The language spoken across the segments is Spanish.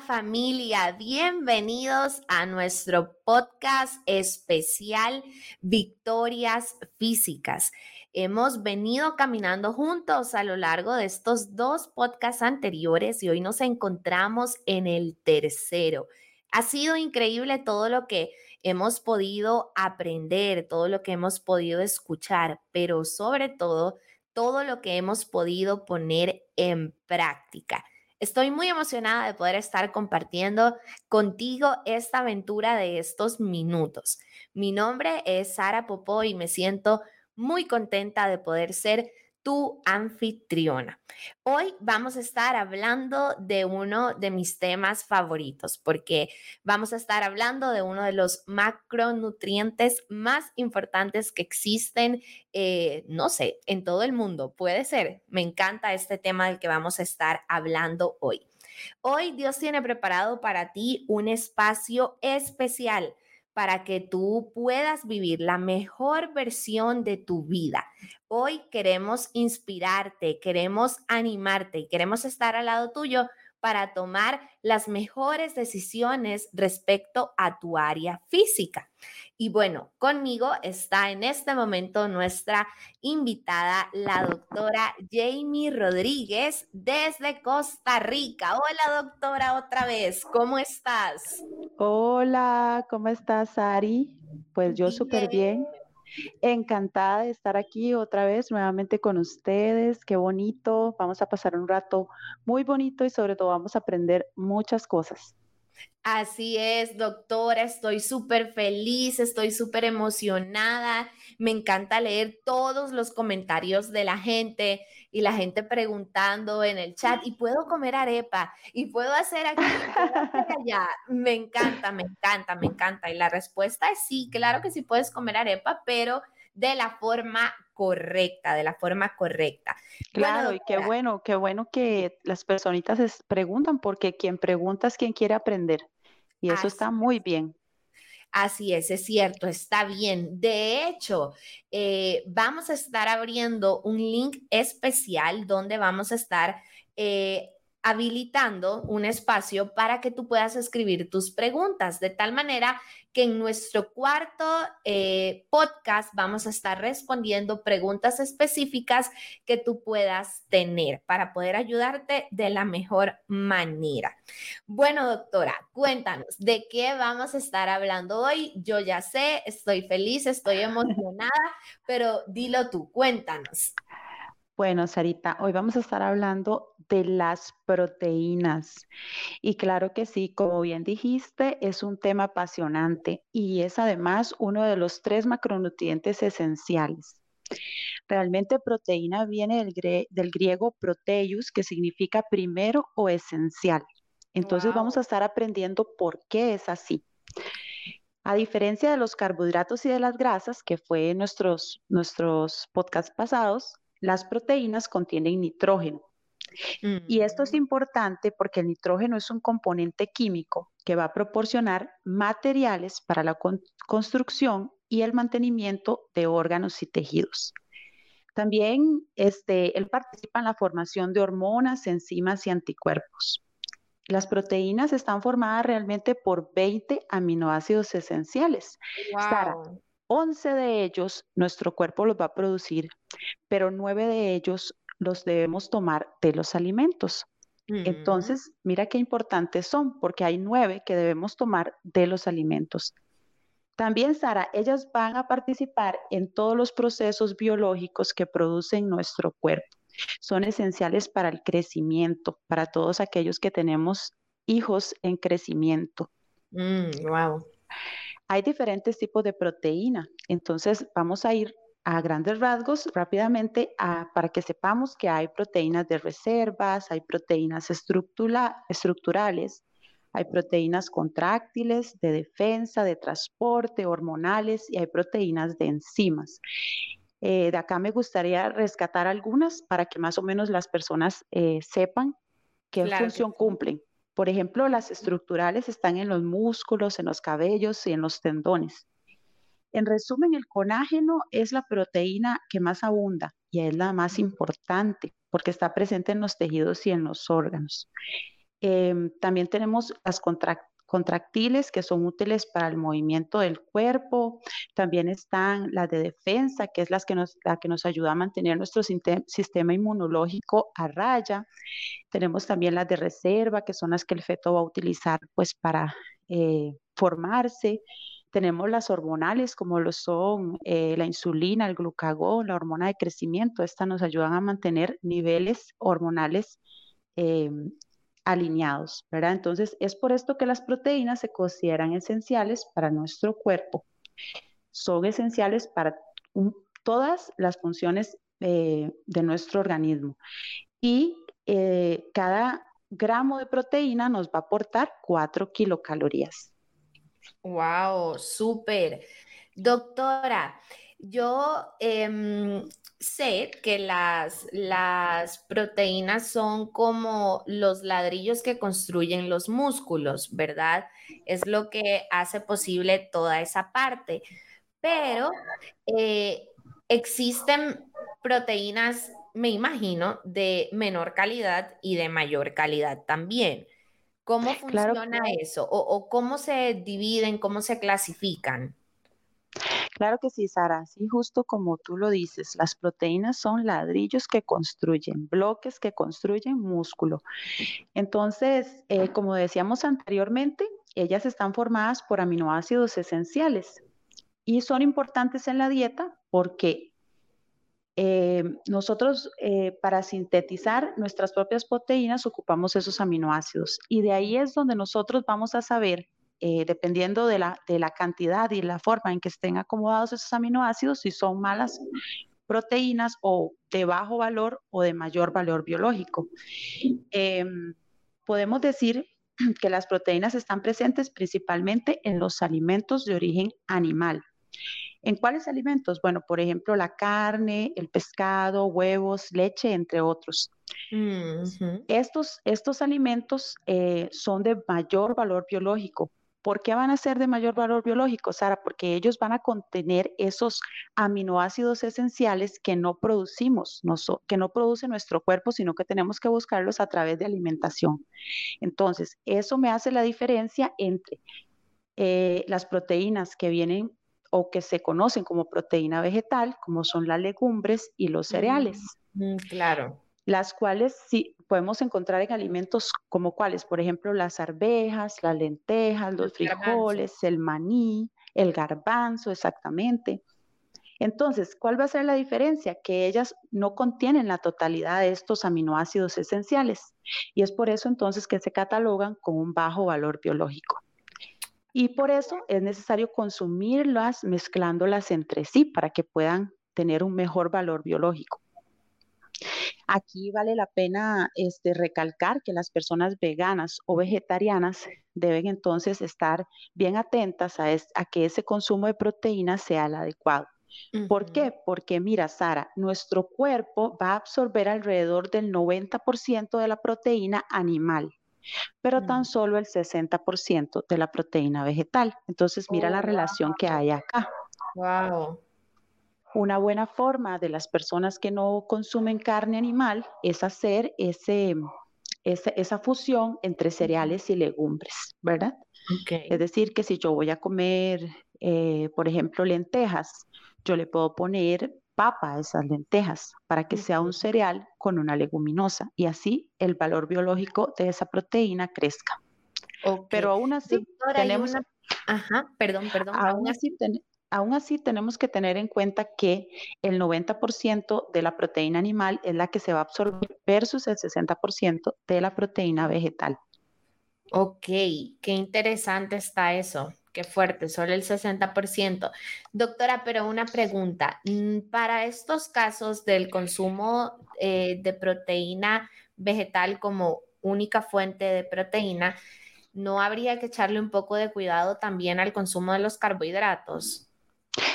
familia, bienvenidos a nuestro podcast especial Victorias Físicas. Hemos venido caminando juntos a lo largo de estos dos podcasts anteriores y hoy nos encontramos en el tercero. Ha sido increíble todo lo que hemos podido aprender, todo lo que hemos podido escuchar, pero sobre todo todo lo que hemos podido poner en práctica. Estoy muy emocionada de poder estar compartiendo contigo esta aventura de estos minutos. Mi nombre es Sara Popó y me siento muy contenta de poder ser tu anfitriona. Hoy vamos a estar hablando de uno de mis temas favoritos porque vamos a estar hablando de uno de los macronutrientes más importantes que existen, eh, no sé, en todo el mundo. Puede ser. Me encanta este tema del que vamos a estar hablando hoy. Hoy Dios tiene preparado para ti un espacio especial para que tú puedas vivir la mejor versión de tu vida. Hoy queremos inspirarte, queremos animarte y queremos estar al lado tuyo para tomar las mejores decisiones respecto a tu área física. Y bueno, conmigo está en este momento nuestra invitada, la doctora Jamie Rodríguez desde Costa Rica. Hola doctora, otra vez, ¿cómo estás? Hola, ¿cómo estás, Ari? Pues yo súper bien. Encantada de estar aquí otra vez nuevamente con ustedes. Qué bonito. Vamos a pasar un rato muy bonito y sobre todo vamos a aprender muchas cosas. Así es, doctora, estoy súper feliz, estoy súper emocionada. Me encanta leer todos los comentarios de la gente y la gente preguntando en el chat, ¿y puedo comer arepa? ¿Y puedo hacer aquí? allá? Me encanta, me encanta, me encanta. Y la respuesta es sí, claro que sí puedes comer arepa, pero de la forma correcta, de la forma correcta. Claro, y qué bueno, qué bueno que las personitas se preguntan, porque quien pregunta es quien quiere aprender. Y eso está muy bien. Así es, es cierto, está bien. De hecho, eh, vamos a estar abriendo un link especial donde vamos a estar eh, habilitando un espacio para que tú puedas escribir tus preguntas, de tal manera que en nuestro cuarto eh, podcast vamos a estar respondiendo preguntas específicas que tú puedas tener para poder ayudarte de la mejor manera. Bueno, doctora, cuéntanos, ¿de qué vamos a estar hablando hoy? Yo ya sé, estoy feliz, estoy emocionada, pero dilo tú, cuéntanos. Bueno, Sarita, hoy vamos a estar hablando de las proteínas. Y claro que sí, como bien dijiste, es un tema apasionante y es además uno de los tres macronutrientes esenciales. Realmente proteína viene del, griego proteus, que significa primero o esencial. Entonces vamos a estar aprendiendo por qué es así. A diferencia de los carbohidratos y de las grasas, que fue en nuestros, nuestros podcasts pasados, las proteínas contienen nitrógeno. Y esto es mm. importante porque el nitrógeno es un componente químico que va a proporcionar materiales para la construcción y el mantenimiento de órganos y tejidos. También este, él participa en la formación de hormonas, enzimas y anticuerpos. Las proteínas están formadas realmente por 20 aminoácidos esenciales. 11 de ellos nuestro cuerpo los va a producir, pero 9 de ellos los debemos tomar de los alimentos. Mm. Entonces, mira qué importantes son, porque hay 9 que debemos tomar de los alimentos. También, Sara, ellas van a participar en todos los procesos biológicos que producen nuestro cuerpo. Son esenciales para el crecimiento, para todos aquellos que tenemos hijos en crecimiento. wow. Hay diferentes tipos de proteína, entonces vamos a ir a grandes rasgos rápidamente para que sepamos que hay proteínas de reservas, hay proteínas estructurales, hay proteínas contráctiles, de defensa, de transporte, hormonales y hay proteínas de enzimas. Eh, de acá me gustaría rescatar algunas para que más o menos las personas eh, sepan qué función cumplen. Por ejemplo, las estructurales están en los músculos, en los cabellos y en los tendones. En resumen, el colágeno es la proteína que más abunda y es la más importante porque está presente en los tejidos y en los órganos. Em, también tenemos las contractiles que son útiles para el movimiento del cuerpo. También están las de defensa, que es las que nos, la que nos ayuda a mantener nuestro sistema inmunológico a raya. Tenemos también las de reserva, que son las que el feto va a utilizar pues para eh, formarse. Tenemos las hormonales, como lo son eh, la insulina, el glucagón, la hormona de crecimiento. Estas nos ayudan a mantener niveles hormonales em, alineados, ¿verdad? Entonces, es por esto que las proteínas se consideran esenciales para nuestro cuerpo. Son esenciales para todas las funciones eh, de nuestro organismo. Y eh, cada gramo de proteína nos va a aportar 4 kilocalorías. Wow, súper. Doctora, yo em, sé que las, las proteínas son como los ladrillos que construyen los músculos, ¿verdad? Es lo que hace posible toda esa parte. Pero eh, existen proteínas, me imagino, de menor calidad y de mayor calidad también. ¿Cómo funciona eso? ¿O cómo se dividen, cómo se clasifican? Claro que sí, Sara, sí, justo como tú lo dices, las proteínas son ladrillos que construyen, bloques que construyen músculo. Entonces, eh, como decíamos anteriormente, ellas están formadas por aminoácidos esenciales y son importantes en la dieta porque eh, nosotros eh, para sintetizar nuestras propias proteínas ocupamos esos aminoácidos y de ahí es donde nosotros vamos a saber eh, dependiendo de la, de la cantidad y la forma en que estén acomodados esos aminoácidos, si son malas proteínas o de bajo valor o de mayor valor biológico. Em, podemos decir que las proteínas están presentes principalmente en los alimentos de origen animal. ¿En cuáles alimentos? Bueno, por ejemplo, la carne, el pescado, huevos, leche, entre otros. estos, estos alimentos eh, son de mayor valor biológico ¿Por qué van a ser de mayor valor biológico, Sara? Porque ellos van a contener esos aminoácidos esenciales que no producimos, que no produce nuestro cuerpo, sino que tenemos que buscarlos a través de alimentación. Entonces, eso me hace la diferencia entre eh, las proteínas que vienen o que se conocen como proteína vegetal, como son las legumbres y los cereales. Mm, mm, claro las cuales sí podemos encontrar en alimentos como cuáles, por ejemplo, las arvejas, las lentejas, los frijoles, el maní, el garbanzo, exactamente. Entonces, ¿cuál va a ser la diferencia? Que ellas no contienen la totalidad de estos aminoácidos esenciales y es por eso entonces que se catalogan con un bajo valor biológico. Y por eso es necesario consumirlas mezclándolas entre sí para que puedan tener un mejor valor biológico. Aquí vale la pena este, recalcar que las personas veganas o vegetarianas deben entonces estar bien atentas a, que ese consumo de proteínas sea el adecuado. ¿Por qué? Porque mira, Sara, nuestro cuerpo va a absorber alrededor del 90% de la proteína animal, pero tan mm. solo el 60% de la proteína vegetal. Entonces, mira la oh, relación que hay acá. Wow. Una buena forma de las personas que no consumen carne animal es hacer ese, esa, fusión entre cereales y legumbres, ¿verdad? Es decir, que si yo voy a comer, eh, por ejemplo, lentejas, yo le puedo poner papa a esas lentejas para que sea un cereal con una leguminosa y así el valor biológico de esa proteína crezca. Pero aún así tenemos... Ajá, perdón, perdón. Aún así, Aún así, tenemos que tener en cuenta que el 90% de la proteína animal es la que se va a absorber versus el 60% de la proteína vegetal. Ok, qué interesante está eso. Qué fuerte, solo el 60%. Doctora, pero una pregunta. Mm, para estos casos del consumo eh, de proteína vegetal como única fuente de proteína, ¿no habría que echarle un poco de cuidado también al consumo de los carbohidratos?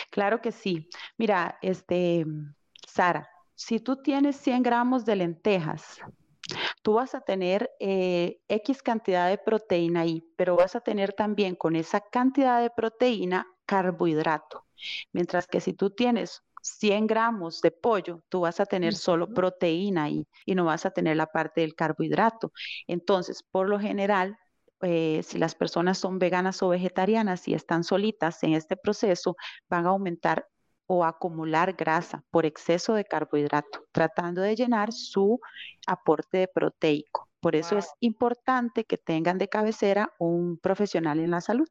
Claro que sí. Mira, este, Sara, si tú tienes 100 gramos de lentejas, tú vas a tener eh, X cantidad de proteína ahí, pero vas a tener también con esa cantidad de proteína carbohidrato. Mientras que si tú tienes 100 gramos de pollo, tú vas a tener solo proteína y, y no vas a tener la parte del carbohidrato. Entonces, por lo general, eh, si las personas son veganas o vegetarianas y están solitas en este proceso, van a aumentar o acumular grasa por exceso de carbohidrato, tratando de llenar su aporte de proteico. Por eso es importante que tengan de cabecera un profesional en la salud.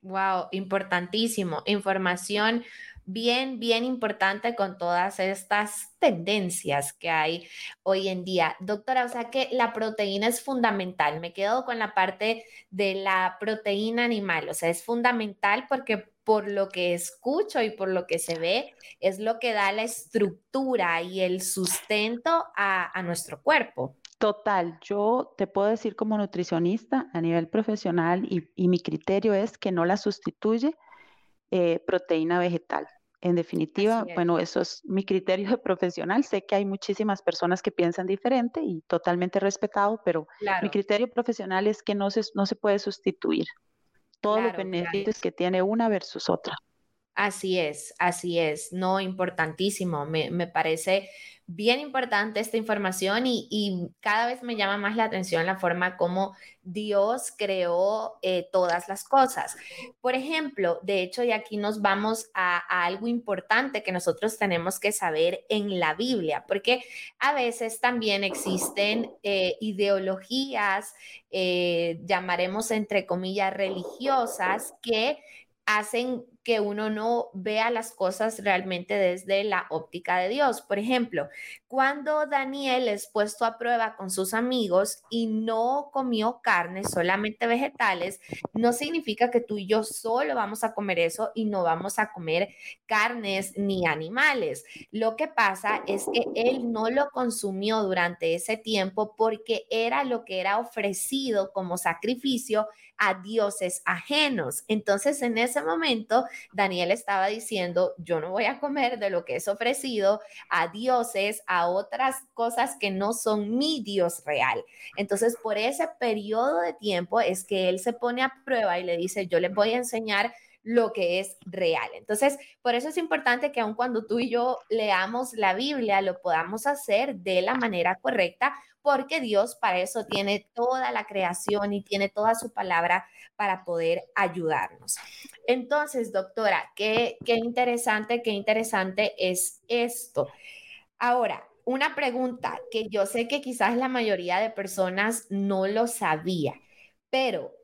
Wow, importantísimo. Información bien, bien importante con todas estas tendencias que hay hoy en día. Doctora, o sea que la proteína es fundamental. Me quedo con la parte de la proteína animal, o sea, es fundamental porque por lo que escucho y por lo que se ve, es lo que da la estructura y el sustento a, nuestro cuerpo. Total, yo te puedo decir como nutricionista a nivel profesional y, mi criterio es que no la sustituye eh, proteína vegetal. En definitiva, bueno, eso es mi criterio de profesional. Sé que hay muchísimas personas que piensan diferente y totalmente respetado, pero mi criterio profesional es que no se, no se puede sustituir todos los beneficios que tiene una versus otra. Así es, así es, no importantísimo. Me, me parece bien importante esta información y, cada vez me llama más la atención la forma como Dios creó eh, todas las cosas. Por ejemplo, de hecho, y aquí nos vamos a, algo importante que nosotros tenemos que saber en la Biblia, porque a veces también existen eh, ideologías, eh, llamaremos entre comillas, religiosas, que hacen que uno no vea las cosas realmente desde la óptica de Dios. Por ejemplo, cuando Daniel es puesto a prueba con sus amigos y no comió carne, solamente vegetales, no significa que tú y yo solo vamos a comer eso y no vamos a comer carnes ni animales. Lo que pasa es que él no lo consumió durante ese tiempo porque era lo que era ofrecido como sacrificio a dioses ajenos. Entonces, en ese momento, Daniel estaba diciendo, yo no voy a comer de lo que es ofrecido a dioses, a otras cosas que no son mi Dios real. Entonces, por ese periodo de tiempo es que él se pone a prueba y le dice, yo les voy a enseñar lo que es real. Entonces, por eso es importante que aun cuando tú y yo leamos la Biblia, lo podamos hacer de la manera correcta, porque Dios para eso tiene toda la creación y tiene toda su palabra para poder ayudarnos. Entonces, doctora, qué, qué interesante, qué interesante es esto. Ahora, una pregunta que yo sé que quizás la mayoría de personas no lo sabía, pero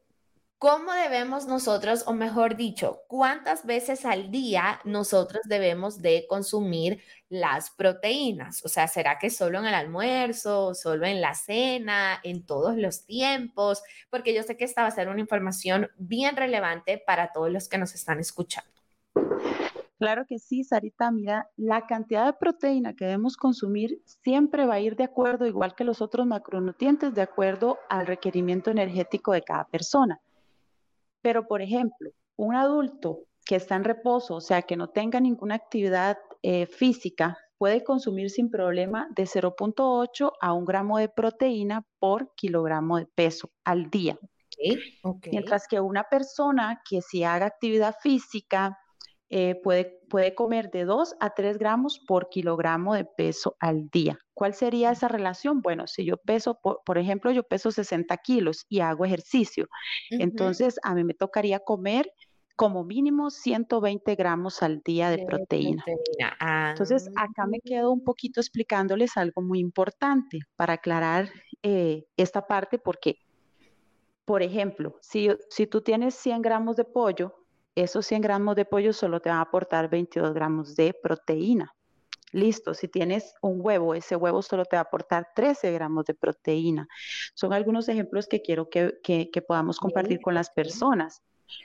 ¿Cómo debemos nosotros, o mejor dicho, cuántas veces al día nosotros debemos de consumir las proteínas? O sea, ¿será que solo en el almuerzo, solo en la cena, en todos los tiempos? Porque yo sé que esta va a ser una información bien relevante para todos los que nos están escuchando. Claro que sí, Sarita. Mira, la cantidad de proteína que debemos consumir siempre va a ir de acuerdo, igual que los otros macronutrientes, de acuerdo al requerimiento energético de cada persona. Pero, por ejemplo, un adulto que está en reposo, o sea, que no tenga ninguna actividad eh, física, puede consumir sin problema de 0.8 a 1 gramo de proteína por kilogramo de peso al día. Mientras que una persona que si haga actividad física eh, puede, puede comer de 2 a 3 gramos por kilogramo de peso al día. ¿Cuál sería esa relación? Bueno, si yo peso, por, ejemplo, yo peso 60 kilos y hago ejercicio, entonces a mí me tocaría comer como mínimo 120 gramos al día de, proteína. Entonces, acá me ah. quedo un poquito explicándoles algo muy importante para aclarar eh, esta parte, porque, por ejemplo, si, si tú tienes 100 gramos de pollo, esos 100 gramos de pollo solo te van a aportar 22 gramos de proteína. Listo, si tienes un huevo, ese huevo solo te va a aportar 13 gramos de proteína. Son algunos ejemplos que quiero que, podamos compartir con las personas.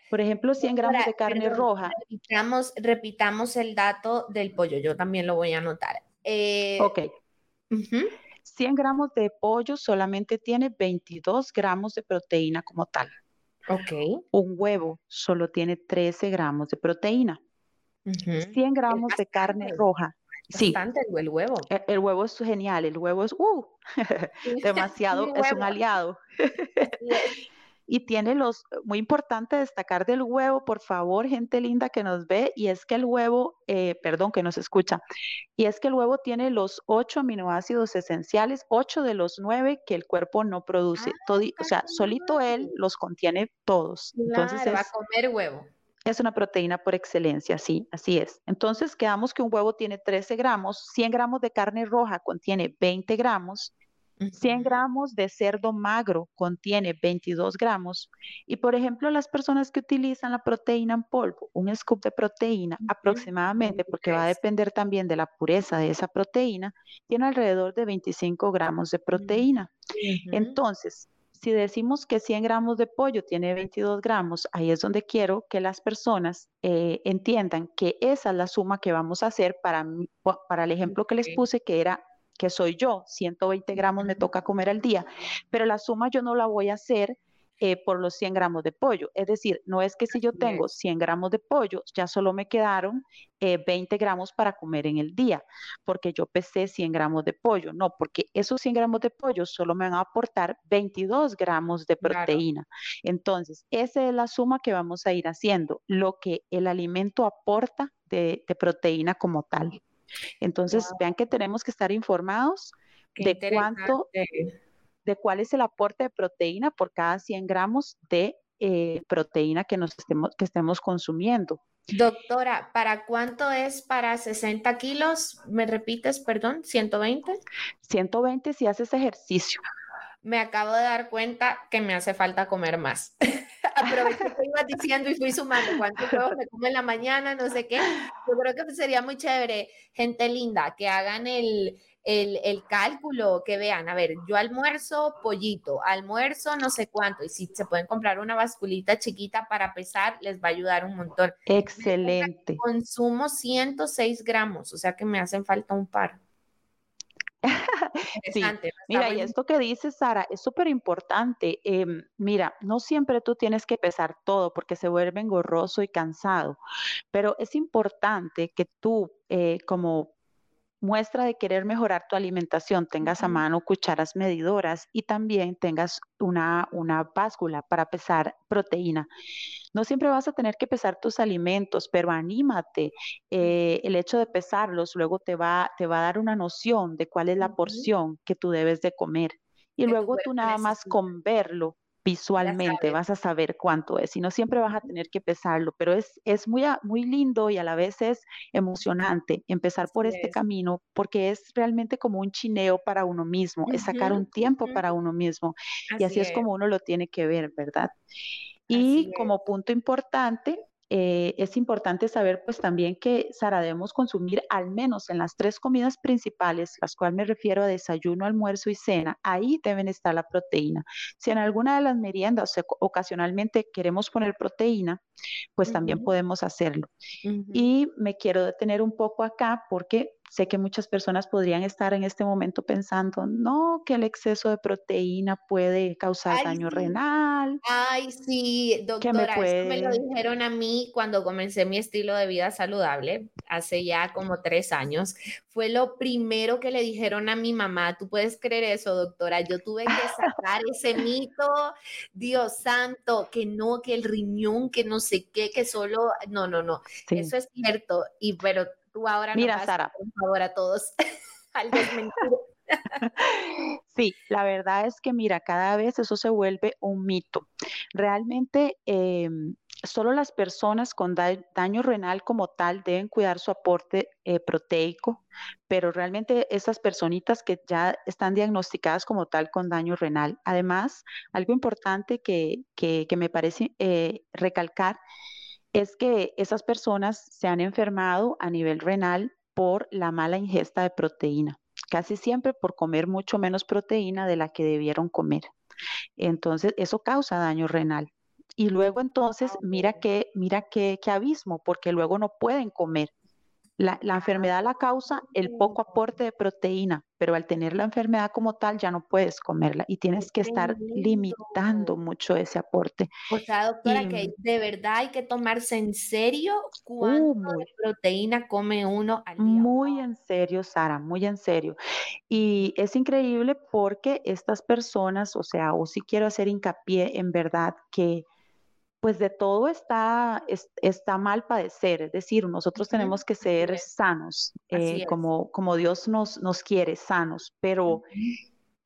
Por ejemplo, 100 gramos de carne roja. Repitamos, repitamos, el dato del pollo, yo también lo voy a anotar. Eh, ok. 100 gramos de pollo solamente tiene 22 gramos de proteína como tal. Ok. Un huevo solo tiene 13 gramos de proteína. 100 gramos de carne roja. Sí. Bastante el, huevo. E, el, huevo es genial, el huevo es, uh, demasiado, es un aliado. Y tiene los, muy importante destacar del huevo, por favor, gente linda que nos ve, y es que el huevo, eh, perdón, que nos escucha, y es que el huevo tiene los ocho aminoácidos esenciales, ocho de los nueve que el cuerpo no produce. Ah, o sea, solito él los contiene todos. Entonces va a comer huevo. Es una proteína por excelencia, sí, así es. Entonces quedamos que un huevo tiene 13 gramos, 100 gramos de carne roja contiene 20 gramos, 100 gramos de cerdo magro contiene 22 gramos y, por ejemplo, las personas que utilizan la proteína en polvo, un scoop de proteína aproximadamente, porque va a depender también de la pureza de esa proteína, tiene alrededor de 25 gramos de proteína. Entonces, si decimos que 100 gramos de pollo tiene 22 gramos, ahí es donde quiero que las personas eh, entiendan que esa es la suma que vamos a hacer para, para el ejemplo que les puse, que era que soy yo, 120 gramos me toca comer al día, pero la suma yo no la voy a hacer eh, por los 100 gramos de pollo. Es decir, no es que si yo tengo 100 gramos de pollo, ya solo me quedaron 20 eh, gramos para comer en el día, porque yo pesé 100 gramos de pollo. No, porque esos 100 gramos de pollo solo me van a aportar 22 gramos de proteína. Entonces, esa es la suma que vamos a ir haciendo, lo que el alimento aporta de, proteína como tal. Entonces, vean que tenemos que estar informados de cuánto de cuál es el aporte de proteína por cada 100 gramos de eh, proteína que, nos estemos, que estemos consumiendo. Doctora, ¿para cuánto es para 60 kilos? ¿Me repites, perdón? ¿120? 120 si haces ejercicio. Me acabo de dar cuenta que me hace falta comer más. Aproveché que iba diciendo y fui sumando cuántos huevos me como en la mañana, no sé qué. Yo creo que sería muy chévere, gente linda, que hagan el, el, cálculo, que vean, a ver, yo almuerzo pollito, almuerzo no sé cuánto, y si se pueden comprar una basculita chiquita para pesar, les va a ayudar un montón. Excelente. Consumo 106 gramos, o sea que me hacen falta un par. sí. Mira, y esto que dices, Sara, es súper importante. Em, mira, no siempre tú tienes que pesar todo porque se vuelve engorroso y cansado, pero es importante que tú, eh, como muestra de querer mejorar tu alimentación, tengas a mano cucharas medidoras y también tengas una, una báscula para pesar proteína. No siempre vas a tener que pesar tus alimentos, pero anímate. Eh, el hecho de pesarlos luego te va, te va a dar una noción de cuál es la porción que tú debes de comer. Y luego tú nada más con verlo visualmente vas a saber cuánto es y no siempre vas a tener que pesarlo, pero es, es muy, muy lindo y a la vez es emocionante empezar por este camino porque es realmente como un chineo para uno mismo, es sacar un tiempo para uno mismo y así es. como uno lo tiene que ver, ¿verdad? Y como punto importante, eh, es importante saber pues también que, Sara, debemos consumir al menos en las tres comidas principales, las cuales me refiero a desayuno, almuerzo y cena, ahí deben estar la proteína. Si en alguna de las meriendas ocasionalmente queremos poner proteína, pues también podemos hacerlo. Y me quiero detener un poco acá porque Sé que muchas personas podrían estar en este momento pensando, no, que el exceso de proteína puede causar daño renal. Ay, sí, doctora, me, me lo dijeron a mí cuando comencé mi estilo de vida saludable, hace ya como tres años. Fue lo primero que le dijeron a mi mamá. ¿Tú puedes creer eso, doctora? Yo tuve que sacar ese mito, Dios santo, que no, que el riñón, que no sé qué, que solo, no, no, no, eso es cierto. Y pero ahora Mira, Sara. por favor, a todos al Sí, la verdad es que mira, cada vez eso se vuelve un mito. Realmente em, solo las personas con daño renal como tal deben cuidar su aporte eh, proteico, pero realmente esas personitas que ya están diagnosticadas como tal con daño renal. Además, algo importante que, que, me parece eh, recalcar es que esas personas se han enfermado a nivel renal por la mala ingesta de proteína, casi siempre por comer mucho menos proteína de la que debieron comer. Entonces, eso causa daño renal. Y luego entonces, mira qué, mira qué, qué abismo, porque luego no pueden comer La, enfermedad la causa el poco aporte de proteína, pero al tener la enfermedad como tal ya no puedes comerla y tienes que estar limitando mucho ese aporte. O sea, doctora, que de verdad hay que tomarse en serio cuánto uh, proteína come uno al día. Muy en serio, Sara, muy en serio. Y es increíble porque estas personas, o sea, o si quiero hacer hincapié en verdad que pues de todo está, está mal padecer, es decir, nosotros tenemos que ser sanos, eh, como, como Dios nos, nos quiere, sanos, pero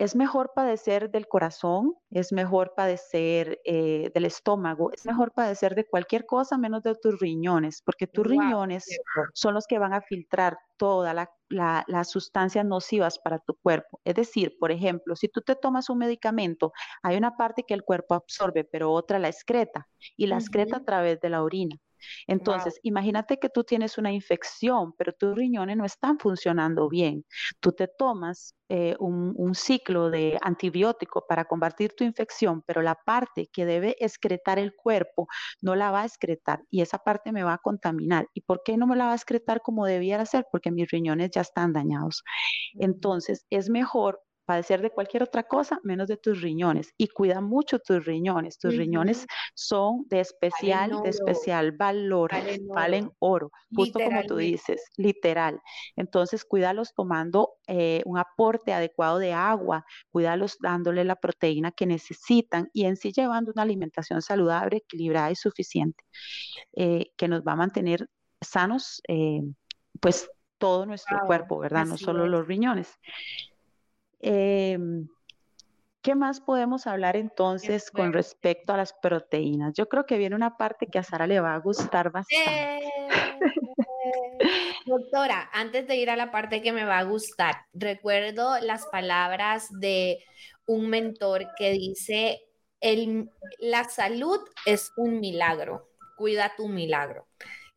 es mejor padecer del corazón, es mejor padecer eh, del estómago, es mejor padecer de cualquier cosa menos de tus riñones, porque tus riñones son los que van a filtrar todas las sustancias nocivas para tu cuerpo. Es decir, por ejemplo, si tú te tomas un medicamento, hay una parte que el cuerpo absorbe, pero otra la excreta, y la excreta a través de la orina. Entonces, imagínate que tú tienes una infección, pero tus riñones no están funcionando bien. Tú te tomas eh, un, ciclo de antibiótico para combatir tu infección, pero la parte que debe excretar el cuerpo no la va a excretar y esa parte me va a contaminar. ¿Y por qué no me la va a excretar como debiera ser? Porque mis riñones ya están dañados. Entonces, es mejor padecer de cualquier otra cosa menos de tus riñones y cuida mucho tus riñones. Tus riñones son de especial, de especial valor, valen oro, justo como tú dices, literal. Entonces, cuídalos tomando eh, un aporte adecuado de agua, cuídalos dándole la proteína que necesitan y en sí llevando una alimentación saludable, equilibrada y suficiente, eh, que nos va a mantener sanos, eh, pues todo nuestro cuerpo, ¿verdad? No solo los riñones. Em, ¿Qué más podemos hablar entonces con respecto a las proteínas? Yo creo que viene una parte que a Sara le va a gustar bastante. Doctora, antes de ir a la parte que me va a gustar, recuerdo las palabras de un mentor que dice, el, la salud es un milagro, cuida tu milagro.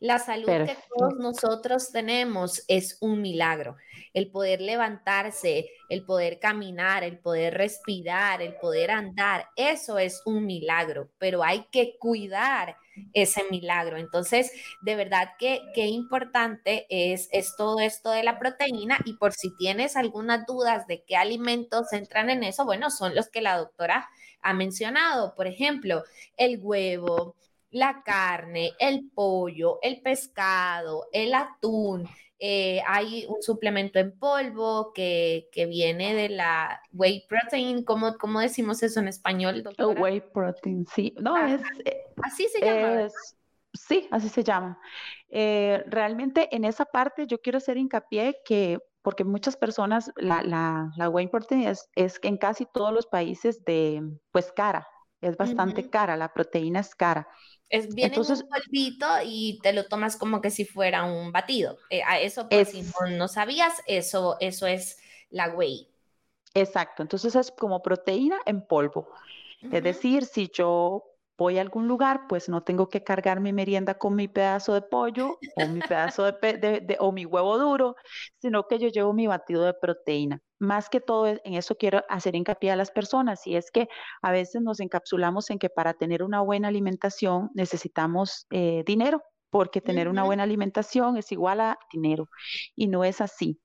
La salud que todos nosotros tenemos es un milagro. El poder levantarse, el poder caminar, el poder respirar, el poder andar, eso es un milagro, pero hay que cuidar ese milagro. Entonces, de verdad que qué importante es, es todo esto de la proteína y por si tienes algunas dudas de qué alimentos entran en eso, bueno, son los que la doctora ha mencionado, por ejemplo, el huevo, la carne, el pollo, el pescado, el atún. Eh, hay un suplemento en polvo que, viene de la whey protein. ¿Cómo, ¿Cómo, decimos eso en español, doctora? Whey protein, sí. No, es... Eh, así se llama. sí, así se llama. Eh, realmente en esa parte yo quiero hacer hincapié que porque muchas personas, la, la, la whey protein es, es en casi todos los países de, pues cara, es bastante cara, la proteína es cara. Es, viene Entonces, un polvito y te lo tomas como que si fuera un batido. Eh, a eso, pues, si no, sabías, eso, eso es la whey. Exacto, entonces es como proteína en polvo. Es decir, si yo voy a algún lugar, pues no tengo que cargar mi merienda con mi pedazo de pollo o mi pedazo de, o mi huevo duro, sino que yo llevo mi batido de proteína. Más que todo, en eso quiero hacer hincapié a las personas, y es que a veces nos encapsulamos en que para tener una buena alimentación necesitamos eh, dinero, porque tener una buena alimentación es igual a dinero, y no es así.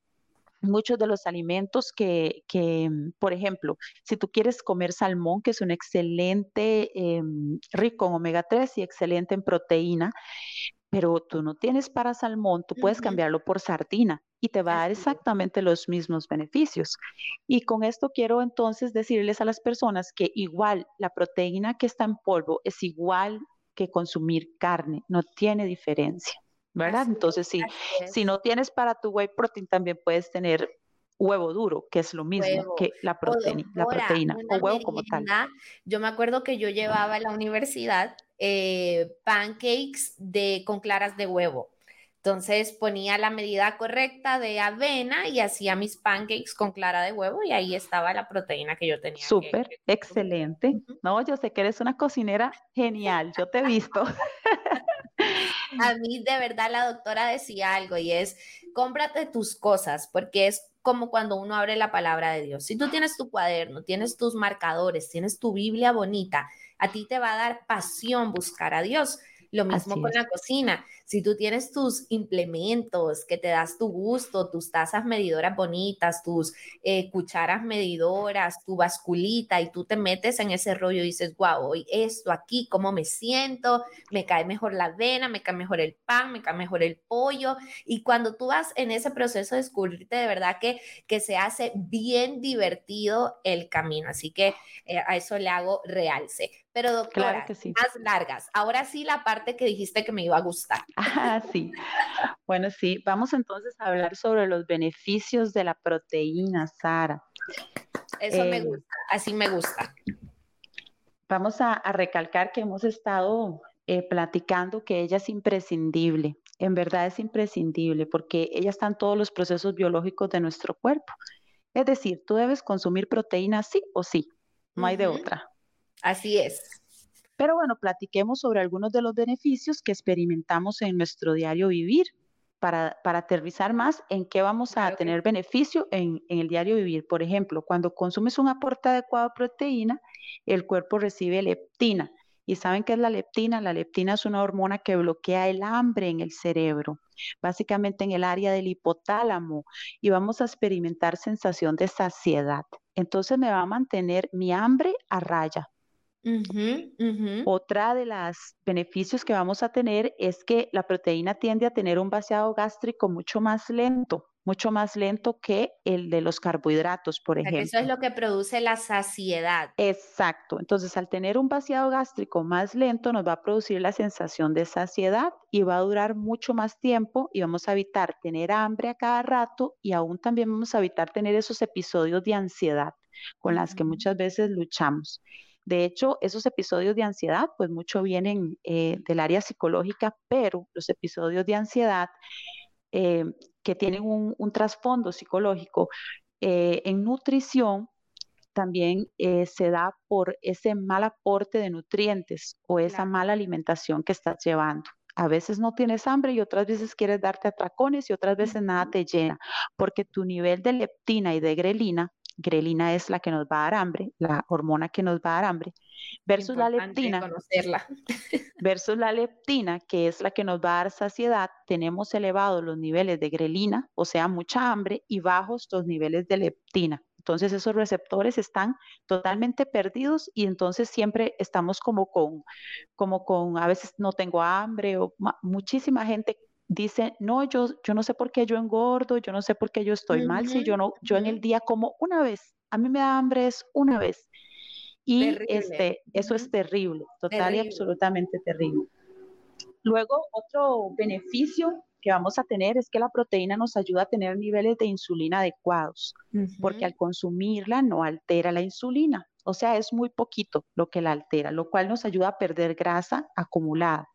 Muchos de los alimentos que, mm, por ejemplo, si tú quieres comer salmón, que es un excelente, em, rico en omega 3 y excelente en proteína, pero tú no tienes para salmón, tú puedes cambiarlo por sardina y te va a dar exactamente los mismos beneficios. Y con esto quiero entonces decirles a las personas que igual la proteína que está en polvo es igual que consumir carne, no tiene diferencia. ¿verdad? Entonces, sí, si no tienes para tu whey protein, también puedes tener huevo duro, que es lo mismo que la proteína, la proteína o huevo como tal. Yo me acuerdo que yo llevaba a la universidad eh, pancakes de, con claras de huevo. Entonces ponía la medida correcta de avena y hacía mis pancakes con clara de huevo y ahí estaba la proteína que yo tenía. Súper, excelente. No, yo sé que eres una cocinera genial, yo te he visto. A mí de verdad la doctora decía algo y es, cómprate tus cosas porque es como cuando uno abre la palabra de Dios. Si tú tienes tu cuaderno, tienes tus marcadores, tienes tu Biblia bonita, a ti te va a dar pasión buscar a Dios Lo mismo con la cocina. Si tú tienes tus implementos que te das tu gusto, tus tazas medidoras bonitas, tus eh, cucharas medidoras, tu basculita y tú te metes en ese rollo y dices, wow, hoy esto aquí, cómo me siento, me cae mejor la avena, me cae mejor el pan, me cae mejor el pollo. Y cuando tú vas en ese proceso de descubrirte, de verdad que, que se hace bien divertido el camino. Así que eh, a eso le hago realce. Pero doctora, más largas. Ahora sí la parte que dijiste que me iba a gustar. Ah, sí. Bueno, sí, vamos entonces a hablar sobre los beneficios de la proteína, Sara. Eso me eh, gusta, así me gusta. Vamos a, recalcar que hemos estado eh, platicando que ella es imprescindible. En verdad es imprescindible porque ella está en todos los procesos biológicos de nuestro cuerpo. Es decir, tú debes consumir proteína sí o sí, no hay de otra. Así es. Pero bueno, platiquemos sobre algunos de los beneficios que experimentamos en nuestro diario vivir para, aterrizar más en qué vamos a tener beneficio en, en, el diario vivir. Por ejemplo, cuando consumes un aporte adecuado de proteína, el cuerpo recibe leptina. ¿Y saben qué es la leptina? La leptina es una hormona que bloquea el hambre en el cerebro, básicamente en el área del hipotálamo, y vamos a experimentar sensación de saciedad. Entonces me va a mantener mi hambre a raya. Otra de los beneficios que vamos a tener es que la proteína tiende a tener un vaciado gástrico mucho más lento, mucho más lento que el de los carbohidratos, por ejemplo. Eso es lo que produce la saciedad. Exacto. Entonces, al tener un vaciado gástrico más lento, nos va a producir la sensación de saciedad y va a durar mucho más tiempo y vamos a evitar tener hambre a cada rato y aún también vamos a evitar tener esos episodios de ansiedad con las que muchas veces luchamos. De hecho, esos episodios de ansiedad, pues mucho vienen eh, del área psicológica, pero los episodios de ansiedad eh, que tienen un, trasfondo psicológico eh, en nutrición, también se da por ese mal aporte de nutrientes o esa mala alimentación que estás llevando. A veces no tienes hambre y otras veces quieres darte atracones y otras veces nada te llena, porque tu nivel de leptina y de grelina grelina es la que nos va a dar hambre, la hormona que nos va a dar hambre, versus la leptina, versus la leptina, que es la que nos va a dar saciedad, tenemos elevados los niveles de grelina, o sea, mucha hambre, y bajos los niveles de leptina. Entonces esos receptores están totalmente perdidos y entonces siempre estamos como con, como con, a veces no tengo hambre o muchísima gente dice, no, yo, yo no sé por qué yo engordo, yo no sé por qué yo estoy mal, si yo no, yo en el día como una vez, a mí me da hambre es una vez. Y este, eso es terrible, total y absolutamente terrible. Luego, otro beneficio que vamos a tener es que la proteína nos ayuda a tener niveles de insulina adecuados, porque al consumirla no altera la insulina, o sea, es muy poquito lo que la altera, lo cual nos ayuda a perder grasa acumulada.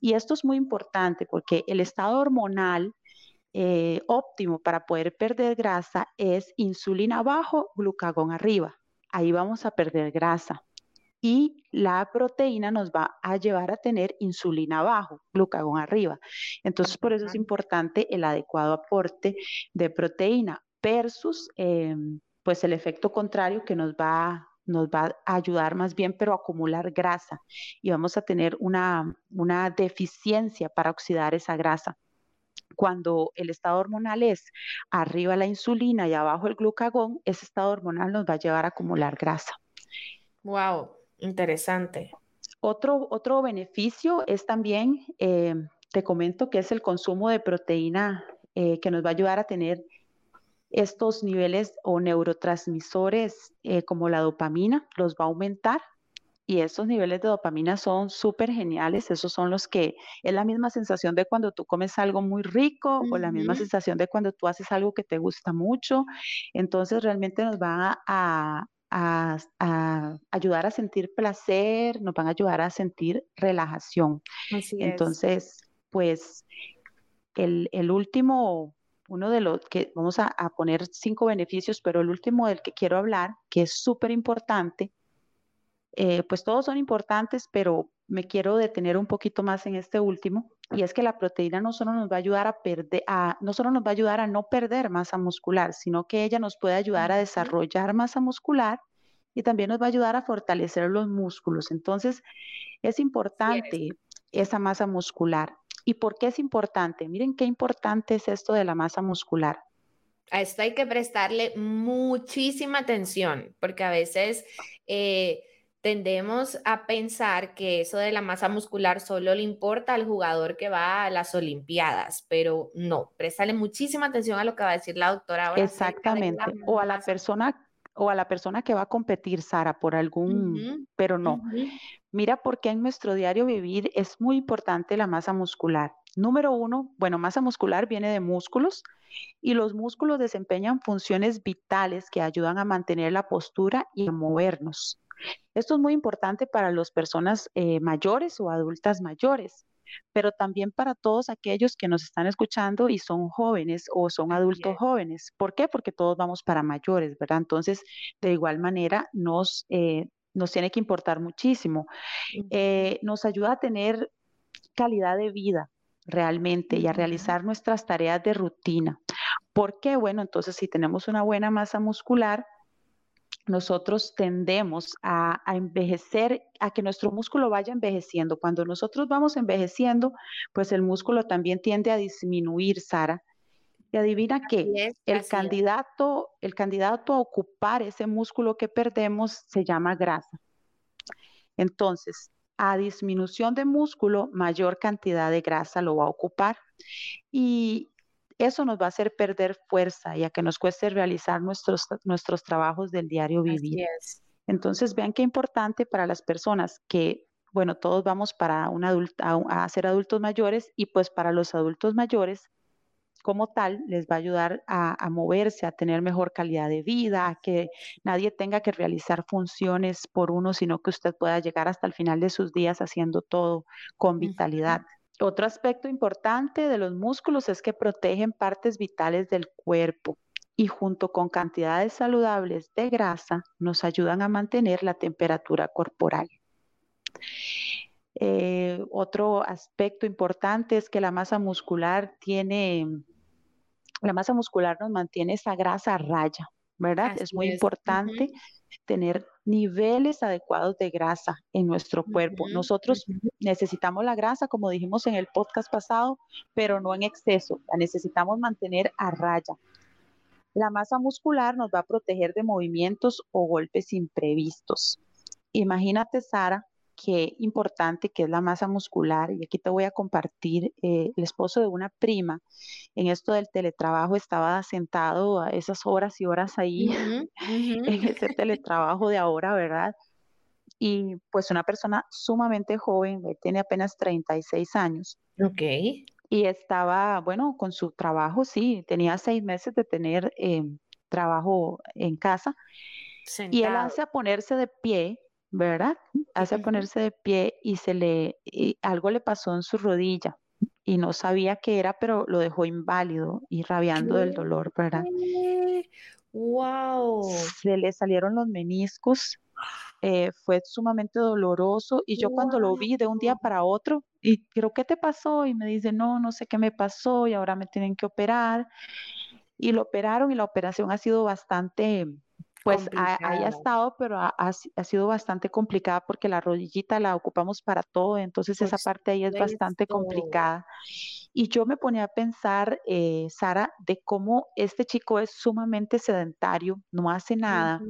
Y esto es muy importante porque el estado hormonal eh, óptimo para poder perder grasa es insulina abajo, glucagón arriba. Ahí vamos a perder grasa. Y la proteína nos va a llevar a tener insulina abajo, glucagón arriba. Entonces, por eso es importante el adecuado aporte de proteína versus em, pues el efecto contrario que nos va nos va a ayudar más bien, pero a acumular grasa y vamos a tener una, una deficiencia para oxidar esa grasa. Cuando el estado hormonal es arriba la insulina y abajo el glucagón, ese estado hormonal nos va a llevar a acumular grasa. Wow, interesante. Otro, otro beneficio es también, eh, te comento que es el consumo de proteína eh, que nos va a ayudar a tener estos niveles o neurotransmisores eh, como la dopamina los va a aumentar. Y esos niveles de dopamina son súper geniales, esos son los que es la misma sensación de cuando tú comes algo muy rico o la misma sensación de cuando tú haces algo que te gusta mucho, entonces realmente nos va a, ayudar a sentir placer, nos van a ayudar a sentir relajación. entonces, pues el, el último uno de los que vamos a, poner cinco beneficios, pero el último del que quiero hablar, que es súper importante, eh, pues todos son importantes, pero me quiero detener un poquito más en este último, y es que la proteína no solo nos va a ayudar a perder, a, no solo nos va a ayudar a no perder masa muscular, sino que ella nos puede ayudar a desarrollar masa muscular y también nos va a ayudar a fortalecer los músculos. Entonces, es importante esa masa muscular. ¿Y por qué es importante? Miren qué importante es esto de la masa muscular. A esto hay que prestarle muchísima atención, porque a veces eh, tendemos a pensar que eso de la masa muscular solo le importa al jugador que va a las Olimpiadas, pero no, préstale muchísima atención a lo que va a decir la doctora ahora. Exactamente, o a la persona o a la persona que va a competir, Sara, por algún, pero no. Mira por qué en nuestro diario vivir es muy importante la masa muscular. Número uno, bueno, masa muscular viene de músculos y los músculos desempeñan funciones vitales que ayudan a mantener la postura y a movernos. Esto es muy importante para las personas eh, mayores o adultas mayores, pero también para todos aquellos que nos están escuchando y son jóvenes o son adultos jóvenes. ¿Por qué? Porque todos vamos para mayores, ¿verdad? Entonces, de igual manera, nos, eh, nos tiene que importar muchísimo. Eh, nos ayuda a tener calidad de vida realmente y a realizar nuestras tareas de rutina. ¿Por qué? Bueno, entonces si tenemos una buena masa muscular, nosotros tendemos a, envejecer, a que nuestro músculo vaya envejeciendo. Cuando nosotros vamos envejeciendo, pues el músculo también tiende a disminuir, Sara. Y adivina que el candidato, el candidato a ocupar ese músculo que perdemos se llama grasa. Entonces, a disminución de músculo, mayor cantidad de grasa lo va a ocupar. Y, eso nos va a hacer perder fuerza y a que nos cueste realizar nuestros, nuestros trabajos del diario vivir. Entonces, vean qué importante para las personas que, bueno, todos vamos para un a, ser adultos mayores y pues para los adultos mayores, como tal, les va a ayudar a, a, moverse, a tener mejor calidad de vida, a que nadie tenga que realizar funciones por uno, sino que usted pueda llegar hasta el final de sus días haciendo todo con vitalidad. Otro aspecto importante de los músculos es que protegen partes vitales del cuerpo y junto con cantidades saludables de grasa nos ayudan a mantener la temperatura corporal. Eh, otro aspecto importante es que la masa muscular tiene, la masa muscular nos mantiene esa grasa a raya, ¿verdad? es muy importante tener niveles adecuados de grasa en nuestro cuerpo. Nosotros necesitamos la grasa, como dijimos en el podcast pasado, pero no en exceso. La necesitamos mantener a raya. La masa muscular nos va a proteger de movimientos o golpes imprevistos. Imagínate, Sara, qué importante que es la masa muscular. Y aquí te voy a compartir, eh, el esposo de una prima en esto del teletrabajo estaba sentado a esas horas y horas ahí en ese teletrabajo de ahora, ¿verdad? Y pues una persona sumamente joven, tiene apenas 36 años. Ok. Y estaba, bueno, con su trabajo, sí, tenía seis meses de tener eh, trabajo en casa. Y él hace a ponerse de pie ¿verdad? Hace ponerse de pie y se le, algo le pasó en su rodilla y no sabía qué era, pero lo dejó inválido y rabiando del dolor, ¿verdad? ¡Wow! Se le salieron los meniscos, eh, fue sumamente doloroso y yo cuando lo vi de un día para otro, y creo, ¿qué te pasó? Y me dice, no, no sé qué me pasó y ahora me tienen que operar. Y lo operaron y la operación ha sido bastante pues haya estado, pero ha, sido bastante complicada porque la rodillita la ocupamos para todo, entonces esa parte ahí es bastante complicada. Y yo me ponía a pensar, eh, Sara, de cómo este chico es sumamente sedentario, no hace nada,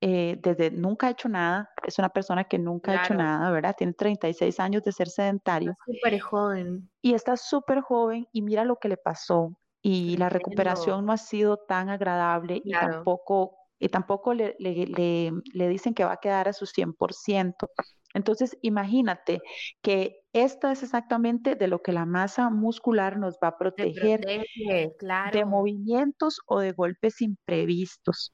eh, desde nunca ha hecho nada, es una persona que nunca ha hecho nada, ¿verdad? Tiene 36 años de ser sedentario. Súper joven. Y está súper joven y mira lo que le pasó. Y la recuperación no ha sido tan agradable y tampoco y tampoco le, dicen que va a quedar a su 100%. Entonces, imagínate que esto es exactamente de lo que la masa muscular nos va a proteger de movimientos o de golpes imprevistos.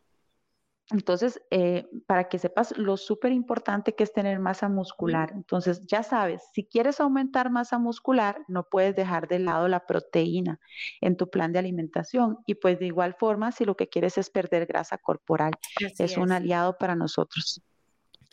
Entonces, eh, para que sepas lo súper importante que es tener masa muscular. Entonces, ya sabes, si quieres aumentar masa muscular, no puedes dejar de lado la proteína en tu plan de alimentación. Y pues de igual forma, si lo que quieres es perder grasa corporal, es un aliado para nosotros.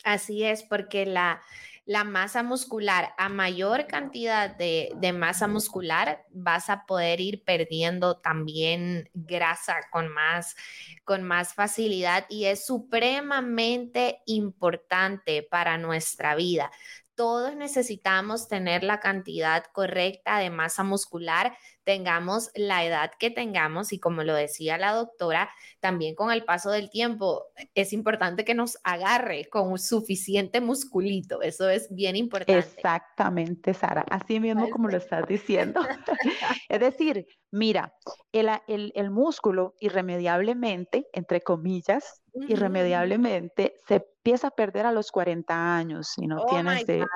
Así es, porque la, la masa muscular, a mayor cantidad de, masa muscular, vas a poder ir perdiendo también grasa con más, con más facilidad y es supremamente importante para nuestra vida. Todos necesitamos tener la cantidad correcta de masa muscular, tengamos la edad que tengamos y como lo decía la doctora, también con el paso del tiempo es importante que nos agarre con un suficiente musculito, eso es bien importante. Exactamente, Sara, así mismo como lo estás diciendo. es decir, mira, el, el, músculo irremediablemente, entre comillas, irremediablemente se empieza a perder a los 40 años y no, oh tienes, de,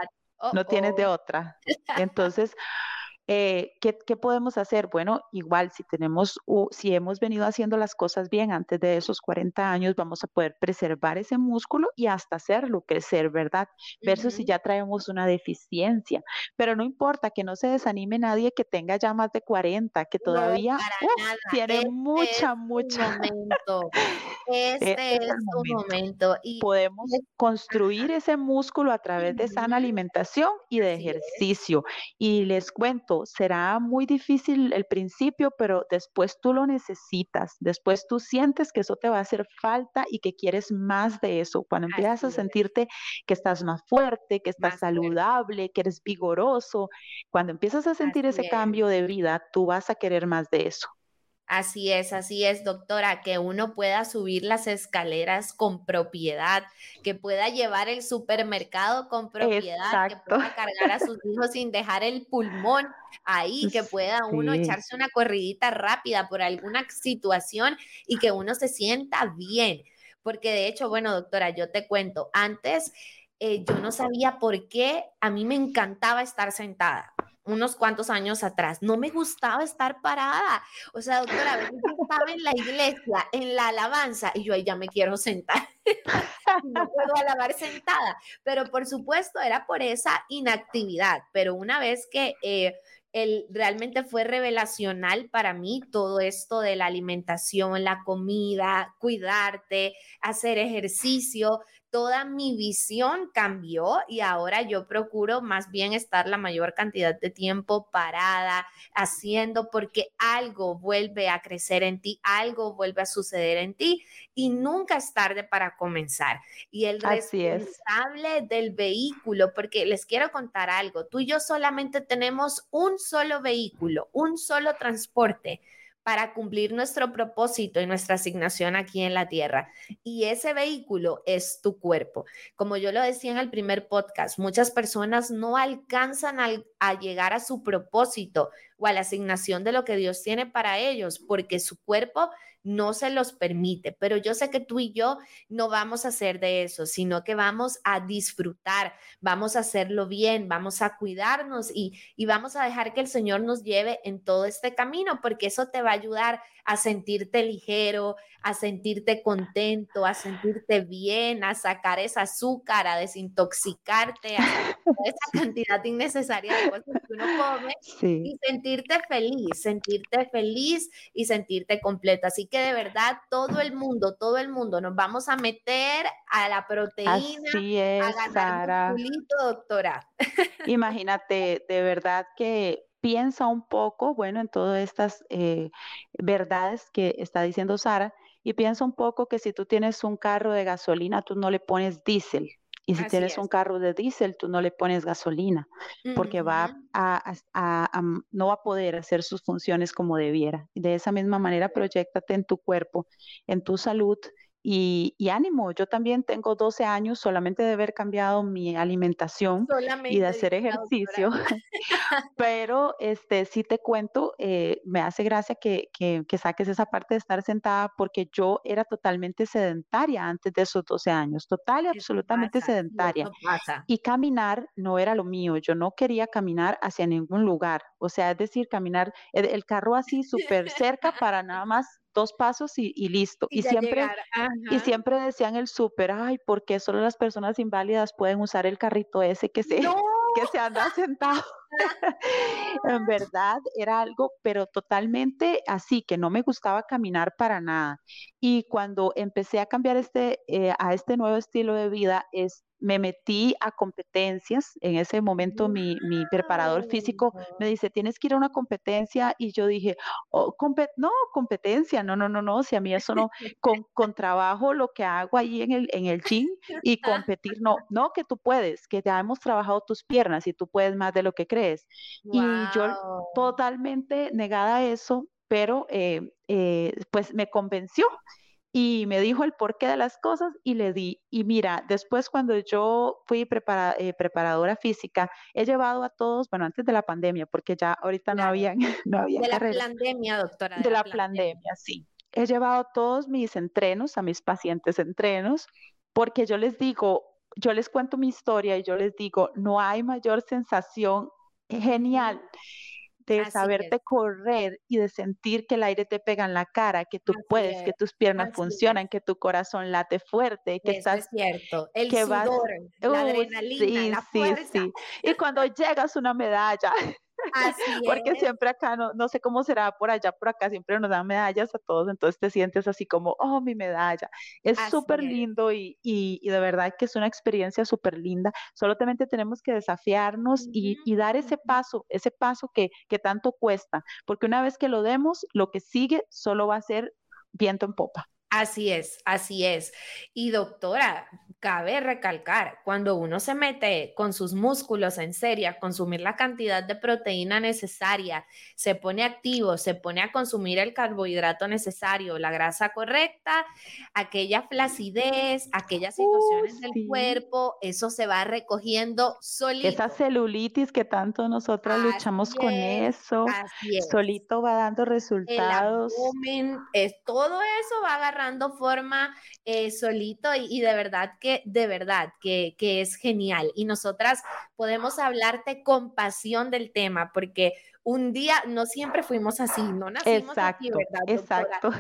no tienes de otra. Entonces, eh, ¿qué, podemos hacer? Bueno, igual si tenemos, si hemos venido haciendo las cosas bien antes de esos 40 años, vamos a poder preservar ese músculo y hasta hacerlo crecer, ¿verdad? Versus si ya traemos una deficiencia. Pero no importa que no se desanime nadie que tenga ya más de 40, que todavía tiene este mucha, mucha. Momento. Este, este es, un momento. Y podemos construir ese músculo a través de sana alimentación y de ejercicio. Y les cuento, será muy difícil el principio, pero después tú lo necesitas, después tú sientes que eso te va a hacer falta y que quieres más de eso. Cuando empiezas a sentirte que estás más fuerte, que estás saludable, que eres vigoroso, cuando empiezas a sentir ese cambio de vida, tú vas a querer más de eso. Así es, así es, doctora, que uno pueda subir las escaleras con propiedad, que pueda llevar el supermercado con propiedad, que pueda cargar a sus hijos sin dejar el pulmón ahí, que pueda uno echarse una corridita rápida por alguna situación y que uno se sienta bien. Porque de hecho, bueno, doctora, yo te cuento, antes eh, yo no sabía por qué a mí me encantaba estar sentada unos cuantos años atrás. No me gustaba estar parada. O sea, doctora, a veces estaba en la iglesia, en la alabanza, y yo ahí ya me quiero sentar. no puedo alabar sentada. Pero por supuesto era por esa inactividad. Pero una vez que eh, el, realmente fue revelacional para mí todo esto de la alimentación, la comida, cuidarte, hacer ejercicio, toda mi visión cambió y ahora yo procuro más bien estar la mayor cantidad de tiempo parada, haciendo porque algo vuelve a crecer en ti, algo vuelve a suceder en ti y nunca es tarde para comenzar. Y el responsable del vehículo, porque les quiero contar algo, tú y yo solamente tenemos un solo vehículo, un solo transporte para cumplir nuestro propósito y nuestra asignación aquí en la tierra. Y ese vehículo es tu cuerpo. Como yo lo decía en el primer podcast, muchas personas no alcanzan a, llegar a su propósito o a la asignación de lo que Dios tiene para ellos porque su cuerpo no se los permite. Pero yo sé que tú y yo no vamos a hacer de eso, sino que vamos a disfrutar, vamos a hacerlo bien, vamos a cuidarnos y, y vamos a dejar que el Señor nos lleve en todo este camino, porque eso te va a ayudar a sentirte ligero, a sentirte contento, a sentirte bien, a sacar esa azúcar, a desintoxicarte, a esa cantidad innecesaria de cosas que uno come y sentirte feliz, sentirte feliz y sentirte completa. Así que de verdad, todo el mundo, todo el mundo, nos vamos a meter a la proteína, Así es, a ganar doctora. Imagínate, de verdad que piensa un poco, bueno, en todas estas eh, verdades que está diciendo Sara, y piensa un poco que si tú tienes un carro de gasolina, tú no le pones diésel. Y si tienes un carro de diésel, tú no le pones gasolina, porque va a, no va a poder hacer sus funciones como debiera. De esa misma manera, proyectate en tu cuerpo, en tu salud y, ánimo, yo también tengo 12 años solamente de haber cambiado mi alimentación y de hacer ejercicio, pero este, sí te cuento, eh, me hace gracia que, que, saques esa parte de estar sentada porque yo era totalmente sedentaria antes de esos 12 años, total y absolutamente sedentaria. Y caminar no era lo mío, yo no quería caminar hacia ningún lugar, o sea, es decir, caminar el carro así súper cerca para nada más dos pasos y, listo. Y, siempre, y siempre decían el súper, ay, ¿por qué solo las personas inválidas pueden usar el carrito ese que se, que se anda sentado? en verdad era algo, pero totalmente así, que no me gustaba caminar para nada. Y cuando empecé a cambiar este, eh, a este nuevo estilo de vida, es me metí a competencias. En ese momento mi, mi preparador físico me dice, tienes que ir a una competencia y yo dije, oh, no, competencia, no, no, no, no, si a mí eso no, con, con trabajo lo que hago ahí en el, en el gym y competir, no, no, que tú puedes, que ya hemos trabajado tus piernas y tú puedes más de lo que crees. Y yo totalmente negada a eso, pero eh, eh, pues me convenció y me dijo el porqué de las cosas y le di. Y mira, después cuando yo fui eh, preparadora física, he llevado a todos, bueno, antes de la pandemia, porque ya ahorita no había, no había De la pandemia, doctora. De, la, pandemia. sí. He llevado todos mis entrenos, a mis pacientes entrenos, porque yo les digo, yo les cuento mi historia y yo les digo, no hay mayor sensación genial de saberte correr y de sentir que el aire te pega en la cara, que tú puedes, que tus piernas funcionan, que tu corazón late fuerte, que estás... Es cierto, el que sudor, la adrenalina, sí, la sí, sí. Y cuando llegas una medalla, Porque siempre acá, no, no sé cómo será por allá, por acá siempre nos dan medallas a todos, entonces te sientes así como, oh, mi medalla. Es súper lindo y, y, de verdad que es una experiencia súper linda. Solamente tenemos que desafiarnos y, y, dar ese paso, ese paso que, que tanto cuesta, porque una vez que lo demos, lo que sigue solo va a ser viento en popa. Así es, así es. Y doctora, cabe recalcar, cuando uno se mete con sus músculos en serio a consumir la cantidad de proteína necesaria, se pone activo, se pone a consumir el carbohidrato necesario, la grasa correcta, aquella flacidez, aquellas situaciones del cuerpo, eso se va recogiendo solito. Esa celulitis que tanto nosotros luchamos con eso, solito va dando resultados. es, todo eso va a agarrar forma eh, solito y, de verdad que, de verdad que, que es genial. Y nosotras podemos hablarte con pasión del tema porque un día, no siempre fuimos así, no nacimos exacto, así, ¿verdad? Exacto.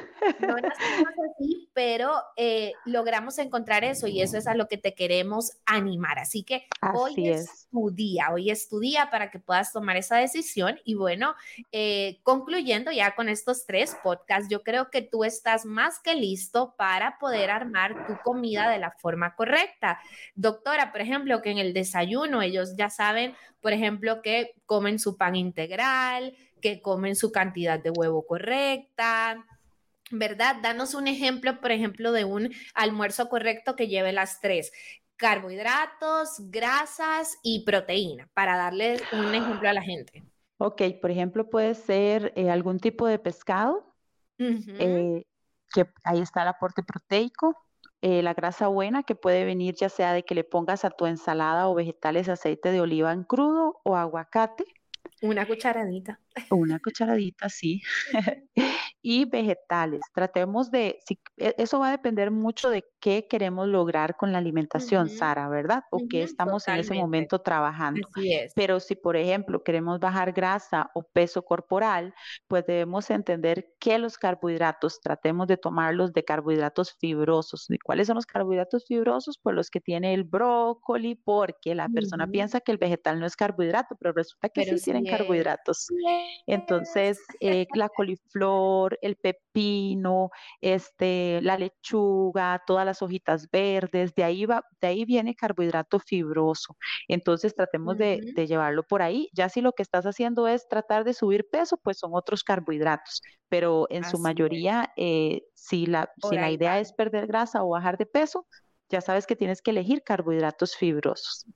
No nacimos así, pero eh, logramos encontrar eso y eso es a lo que te queremos animar. Así que hoy es. tu día, hoy es tu día para que puedas tomar esa decisión. Y bueno, eh, concluyendo ya con estos tres podcasts, yo creo que tú estás más que listo para poder armar tu comida de la forma correcta. Doctora, por ejemplo, que en el desayuno ellos ya saben por ejemplo, que comen su pan integral, que comen su cantidad de huevo correcta, ¿verdad? Danos un ejemplo, por ejemplo, de un almuerzo correcto que lleve las tres carbohidratos, grasas y proteína, para darle un ejemplo a la gente. Ok, por ejemplo, puede ser eh, algún tipo de pescado, eh, que ahí está el aporte proteico, eh, la grasa buena que puede venir ya sea de que le pongas a tu ensalada o vegetales aceite de oliva en crudo o aguacate. Una cucharadita. Una cucharadita, sí. y vegetales. Tratemos de, e, eso va a depender mucho de qué queremos lograr con la alimentación, Sara, ¿verdad? O qué estamos en ese momento trabajando. Pero si, por ejemplo, queremos bajar grasa o peso corporal, pues debemos entender que los carbohidratos, tratemos de tomarlos de carbohidratos fibrosos. ¿Y cuáles son los carbohidratos fibrosos? Pues los que tiene el brócoli, porque la persona piensa que el vegetal no es carbohidrato, pero resulta que sí, tienen carbohidratos. Entonces, eh, la coliflor, el pepino, este, la lechuga, todas las hojitas verdes, de ahí va, de ahí viene carbohidrato fibroso. Entonces tratemos de, llevarlo por ahí. Ya si lo que estás haciendo es tratar de subir peso, pues son otros carbohidratos. Pero en su mayoría, eh, si la, si la idea es perder grasa o bajar de peso, ya sabes que tienes que elegir carbohidratos fibrosos.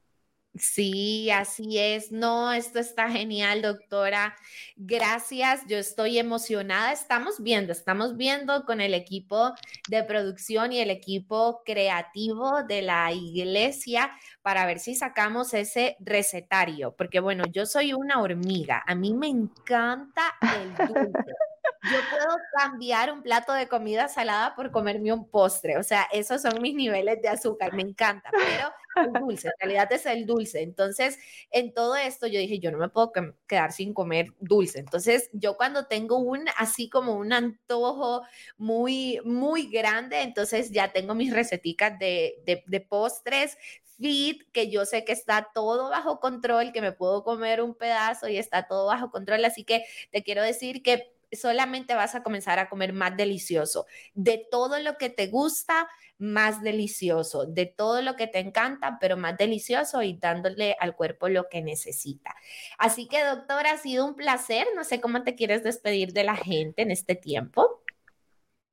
Sí, así es. No, esto está genial, doctora. Gracias. Yo estoy emocionada. Estamos viendo, estamos viendo con el equipo de producción y el equipo creativo de la iglesia para ver si sacamos ese recetario, porque bueno, yo soy una hormiga. A mí me encanta el dulce. Yo puedo cambiar un plato de comida salada por comerme un postre. O sea, esos son mis niveles de azúcar. Me encanta, pero el dulce, en realidad es el dulce. Entonces, en todo esto yo dije, yo no me puedo quedar sin comer dulce. Entonces, yo cuando tengo un, así como un antojo muy, muy grande, entonces ya tengo mis receticas de, de, de postres fit, que yo sé que está todo bajo control, que me puedo comer un pedazo y está todo bajo control. Así que te quiero decir que solamente vas a comenzar a comer más delicioso. De todo lo que te gusta, más delicioso. De todo lo que te encanta, pero más delicioso y dándole al cuerpo lo que necesita. Así que, doctora, ha sido un placer. No sé cómo te quieres despedir de la gente en este tiempo.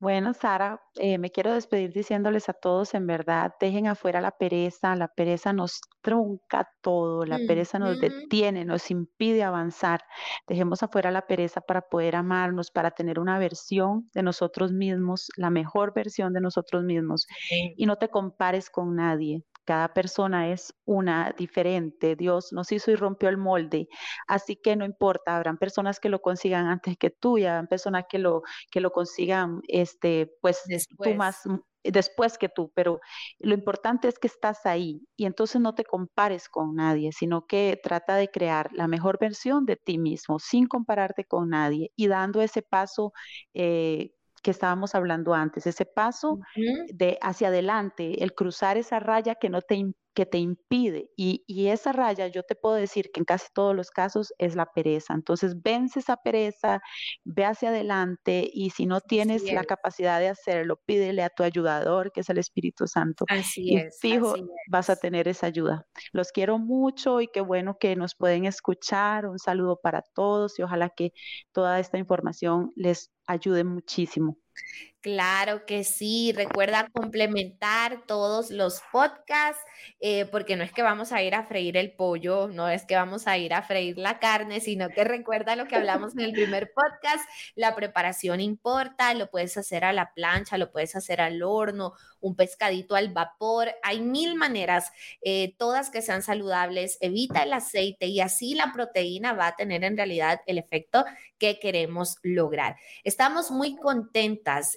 Bueno, Sara, eh, me quiero despedir diciéndoles a todos, en verdad, dejen afuera la pereza, la pereza nos trunca todo, la pereza nos detiene, nos impide avanzar. Dejemos afuera la pereza para poder amarnos, para tener una versión de nosotros mismos, la mejor versión de nosotros mismos. Y no te compares con nadie. Cada persona es una diferente. Dios nos hizo y rompió el molde. Así que no importa, habrán personas que lo consigan antes que tú y habrán personas que lo, que lo consigan, este, pues tú más después que tú, pero lo importante es que estás ahí y entonces no te compares con nadie, sino que trata de crear la mejor versión de ti mismo sin compararte con nadie y dando ese paso eh, que estábamos hablando antes, ese paso de hacia adelante, el cruzar esa raya que no te que te impide. Y, esa raya, yo te puedo decir que en casi todos los casos es la pereza. Entonces, vence esa pereza, ve hacia adelante y si no tienes la capacidad de hacerlo, pídele a tu ayudador, que es el Espíritu Santo. Así y fijo, vas a tener esa ayuda. Los quiero mucho y qué bueno que nos pueden escuchar. Un saludo para todos y ojalá que toda esta información les ayude muchísimo. Claro que sí. Recuerda complementar todos los podcasts, eh, porque no es que vamos a ir a freír el pollo, no es que vamos a ir a freír la carne, sino que recuerda lo que hablamos en el primer podcast. La preparación importa, lo puedes hacer a la plancha, lo puedes hacer al horno, un pescadito al vapor. Hay mil maneras, eh, todas que sean saludables. Evita el aceite y así la proteína va a tener en realidad el efecto que queremos lograr. Estamos muy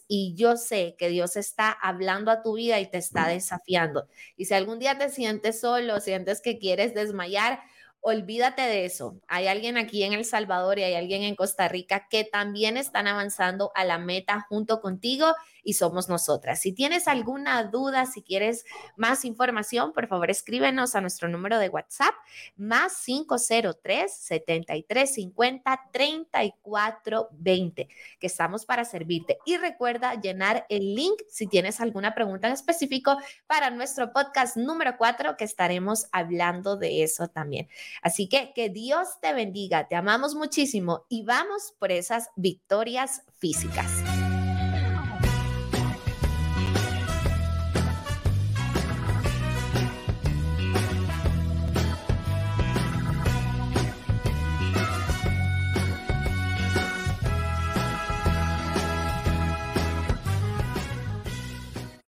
y yo sé que Dios está hablando a tu vida y te está desafiando. Y si algún día te sientes solo, sientes que quieres desmayar, olvídate de eso. Hay alguien aquí en El Salvador y hay alguien en Costa Rica que también están avanzando a la meta junto contigo y somos nosotras. Si tienes alguna duda, si quieres más información, por favor escríbenos a nuestro número de WhatsApp más 503 7350 3420, que estamos para servirte. Y recuerda llenar el link si tienes alguna pregunta en específico para nuestro podcast número 4, que estaremos hablando de eso también. Así que que Dios te bendiga, te amamos muchísimo y vamos por esas victorias físicas.